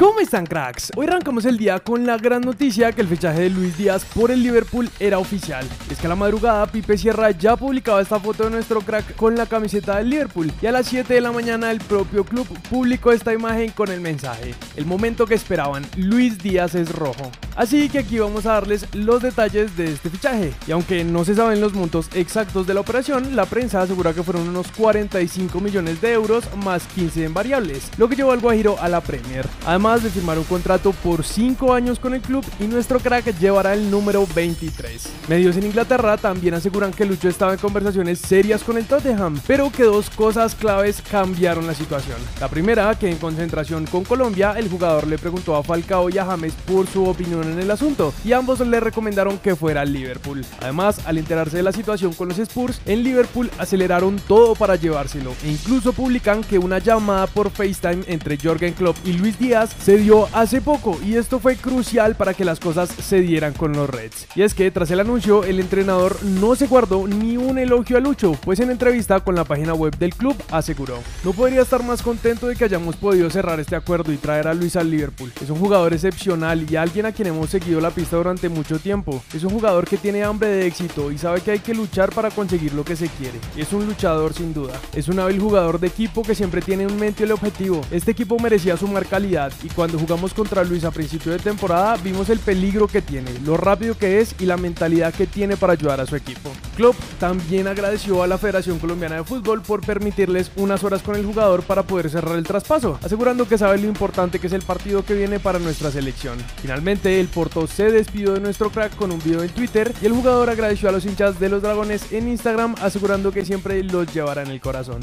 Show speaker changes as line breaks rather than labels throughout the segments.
¿Cómo están cracks? Hoy arrancamos el día con la gran noticia que el fichaje de Luis Díaz por el Liverpool era oficial. Es que a la madrugada Pipe Sierra ya publicaba esta foto de nuestro crack con la camiseta del Liverpool y a las 7 de la mañana el propio club publicó esta imagen con el mensaje. El momento que esperaban, Luis Díaz es rojo. Así que aquí vamos a darles los detalles de este fichaje. Y aunque no se saben los montos exactos de la operación, la prensa asegura que fueron unos 45 millones de euros más 15 en variables, lo que llevó al Guajiro a la Premier. Además de firmar un contrato por 5 años con el club y nuestro crack llevará el número 23. Medios en Inglaterra también aseguran que Lucho estaba en conversaciones serias con el Tottenham, pero que dos cosas claves cambiaron la situación. La primera, que en concentración con Colombia, el jugador le preguntó a Falcao y a James por su opinión en el asunto y ambos le recomendaron que fuera al Liverpool. Además, al enterarse de la situación con los Spurs, en Liverpool aceleraron todo para llevárselo e incluso publican que una llamada por FaceTime entre Jorgen Klopp y Luis Díaz se dio hace poco y esto fue crucial para que las cosas se dieran con los Reds. Y es que tras el anuncio, el entrenador no se guardó ni un elogio a Lucho, pues en entrevista con la página web del club aseguró, no podría estar más contento de que hayamos podido cerrar este acuerdo y traer a Luis al Liverpool. Es un jugador excepcional y alguien a quien hemos seguido la pista durante mucho tiempo. Es un jugador que tiene hambre de éxito y sabe que hay que luchar para conseguir lo que se quiere. Es un luchador sin duda. Es un hábil jugador de equipo que siempre tiene en mente el objetivo. Este equipo merecía sumar calidad y cuando jugamos contra Luis a principio de temporada vimos el peligro que tiene, lo rápido que es y la mentalidad que tiene para ayudar a su equipo. Klopp también agradeció a la Federación Colombiana de Fútbol por permitirles unas horas con el jugador para poder cerrar el traspaso, asegurando que sabe lo importante que es el partido que viene para nuestra selección. Finalmente, el Porto se despidió de nuestro crack con un video en Twitter y el jugador agradeció a los hinchas de los Dragones en Instagram, asegurando que siempre los llevará en el corazón.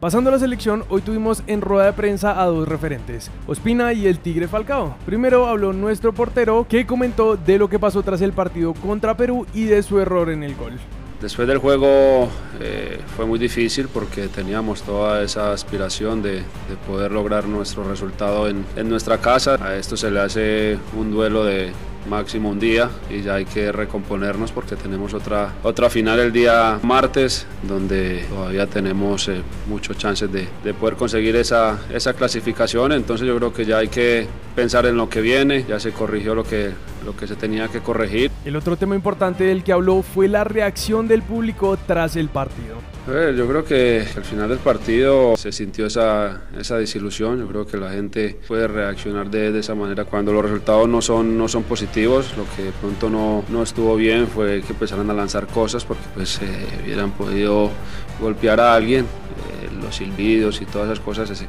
Pasando a la selección, hoy tuvimos en rueda de prensa a dos referentes, Ospina y el Tigre Falcao. Primero habló nuestro portero que comentó de lo que pasó tras el partido contra Perú y de su error en el gol.
Después del juego eh, fue muy difícil porque teníamos toda esa aspiración de, de poder lograr nuestro resultado en, en, nuestra casa. A esto se le hace un duelo de máximo un día y ya hay que recomponernos porque tenemos otra, otra final el día martes donde todavía tenemos eh, muchos chances de, de, poder conseguir esa, esa clasificación. Entonces yo creo que ya hay que pensar en lo que viene, ya se corrigió lo que, lo que se tenía que corregir.
El otro tema importante del que habló fue la reacción del público tras el partido.
Yo creo que al final del partido se sintió esa, esa desilusión. Yo creo que la gente puede reaccionar de, de, esa manera cuando los resultados no son, no son positivos. Lo que de pronto no, no estuvo bien fue que empezaran a lanzar cosas porque pues eh, hubieran podido golpear a alguien, eh, los silbidos y todas esas cosas. Ese.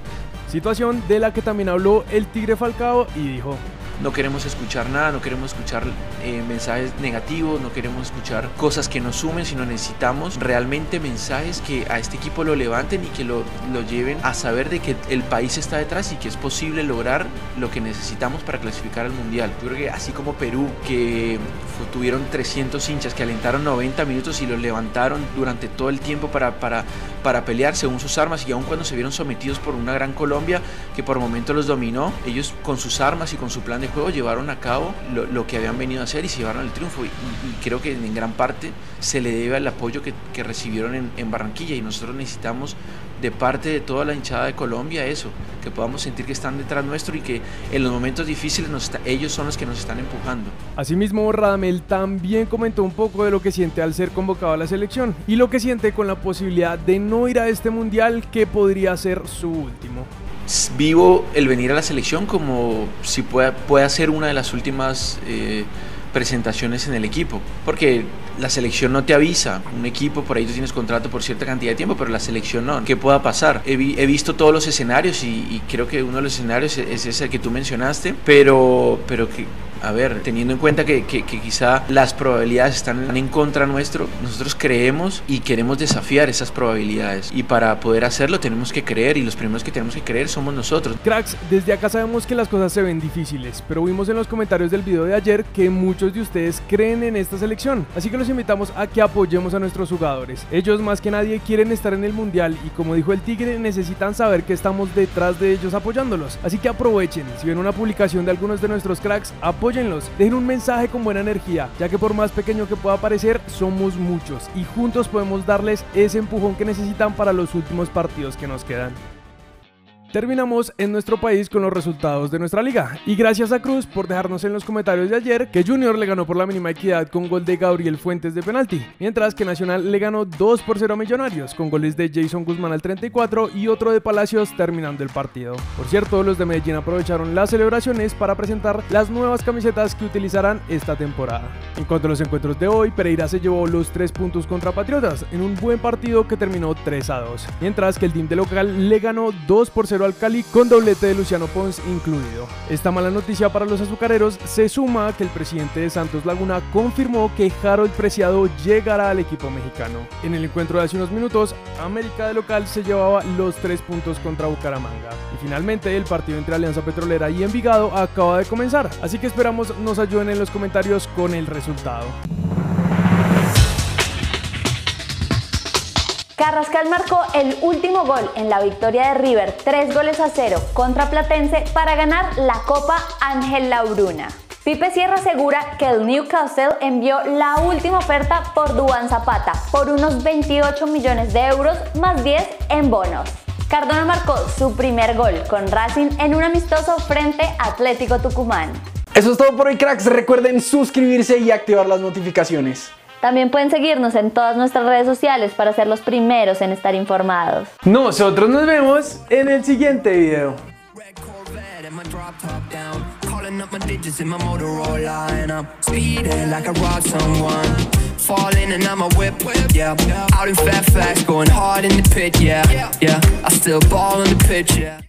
Situación de la que también habló el Tigre Falcao y dijo,
no queremos escuchar nada, no queremos escuchar eh, mensajes negativos, no queremos escuchar cosas que nos sumen, sino necesitamos realmente mensajes que a este equipo lo levanten y que lo, lo lleven a saber de que el país está detrás y que es posible lograr lo que necesitamos para clasificar al Mundial. Yo creo que así como Perú, que tuvieron 300 hinchas que alentaron 90 minutos y los levantaron durante todo el tiempo para, para, para pelear según sus armas y aun cuando se vieron sometidos por una gran Colombia que por momentos los dominó, ellos con sus armas y con su plan de juego llevaron a cabo lo, que habían venido a hacer y se llevaron el triunfo. Y, y, creo que en gran parte se le debe al apoyo que, que recibieron en, en Barranquilla y nosotros necesitamos de parte de toda la hinchada de Colombia eso, que podamos sentir que están detrás nuestro y que en los momentos difíciles nos está, ellos son los que nos están empujando.
Asimismo, Radamel también comentó un poco de lo que siente al ser convocado a la selección y lo que siente con la posibilidad de no ir a este mundial que podría ser su último.
Vivo el venir a la selección como si pueda, pueda ser una de las últimas eh, presentaciones en el equipo, porque la selección no te avisa, un equipo por ahí tú tienes contrato por cierta cantidad de tiempo, pero la selección no. ¿Qué pueda pasar? He, vi, he visto todos los escenarios y, creo que uno de los escenarios es ese que tú mencionaste, pero, pero que a ver, teniendo en cuenta que, que, que, quizá las probabilidades están en contra nuestro, nosotros creemos y queremos desafiar esas probabilidades. Y para poder hacerlo tenemos que creer y los primeros que tenemos que creer somos nosotros.
Cracks, desde acá sabemos que las cosas se ven difíciles, pero vimos en los comentarios del video de ayer que muchos de ustedes creen en esta selección. Así que los invitamos a que apoyemos a nuestros jugadores. Ellos más que nadie quieren estar en el mundial y como dijo el Tigre, necesitan saber que estamos detrás de ellos apoyándolos. Así que aprovechen, si ven una publicación de algunos de nuestros cracks, apoyen apóyenlos, dejen un mensaje con buena energía, ya que por más pequeño que pueda parecer, somos muchos y juntos podemos darles ese empujón que necesitan para los últimos partidos que nos quedan. Terminamos en nuestro país con los resultados de nuestra liga. Y gracias a Cruz por dejarnos en los comentarios de ayer que Junior le ganó por la mínima equidad con gol de Gabriel Fuentes de penalti, mientras que Nacional le ganó 2 por 0 a Millonarios con goles de Jason Guzmán al 34 y otro de Palacios terminando el partido. Por cierto, los de Medellín aprovecharon las celebraciones para presentar las nuevas camisetas que utilizarán esta temporada. En cuanto a los encuentros de hoy, Pereira se llevó los 3 puntos contra Patriotas en un buen partido que terminó 3 a 2, mientras que el team de local le ganó 2 por 0 al Cali con doblete de Luciano Pons incluido. Esta mala noticia para los azucareros se suma a que el presidente de Santos Laguna confirmó que Harold Preciado llegará al equipo mexicano. En el encuentro de hace unos minutos, América de local se llevaba los 3 puntos contra Bucaramanga. Y finalmente el partido entre Alianza Petrolera y Envigado acaba de comenzar, así que esperamos nos ayuden en los comentarios con el resultado.
Carrascal marcó el último gol en la victoria de River, 3 goles a 0 contra Platense para ganar la Copa Ángel Lauruna. Pipe Sierra asegura que el Newcastle envió la última oferta por Duan Zapata por unos 28 millones de euros más 10 en bonos. Cardona marcó su primer gol con Racing en un amistoso frente Atlético Tucumán.
Eso es todo por hoy, cracks. Recuerden suscribirse y activar las notificaciones.
También pueden seguirnos en todas nuestras redes sociales para ser los primeros en estar informados.
Nosotros nos vemos en el siguiente video. Falling and I'm a whip, yeah. Out in Fairfax, going hard in the pit, yeah. Yeah, I still ball in the pitch, yeah.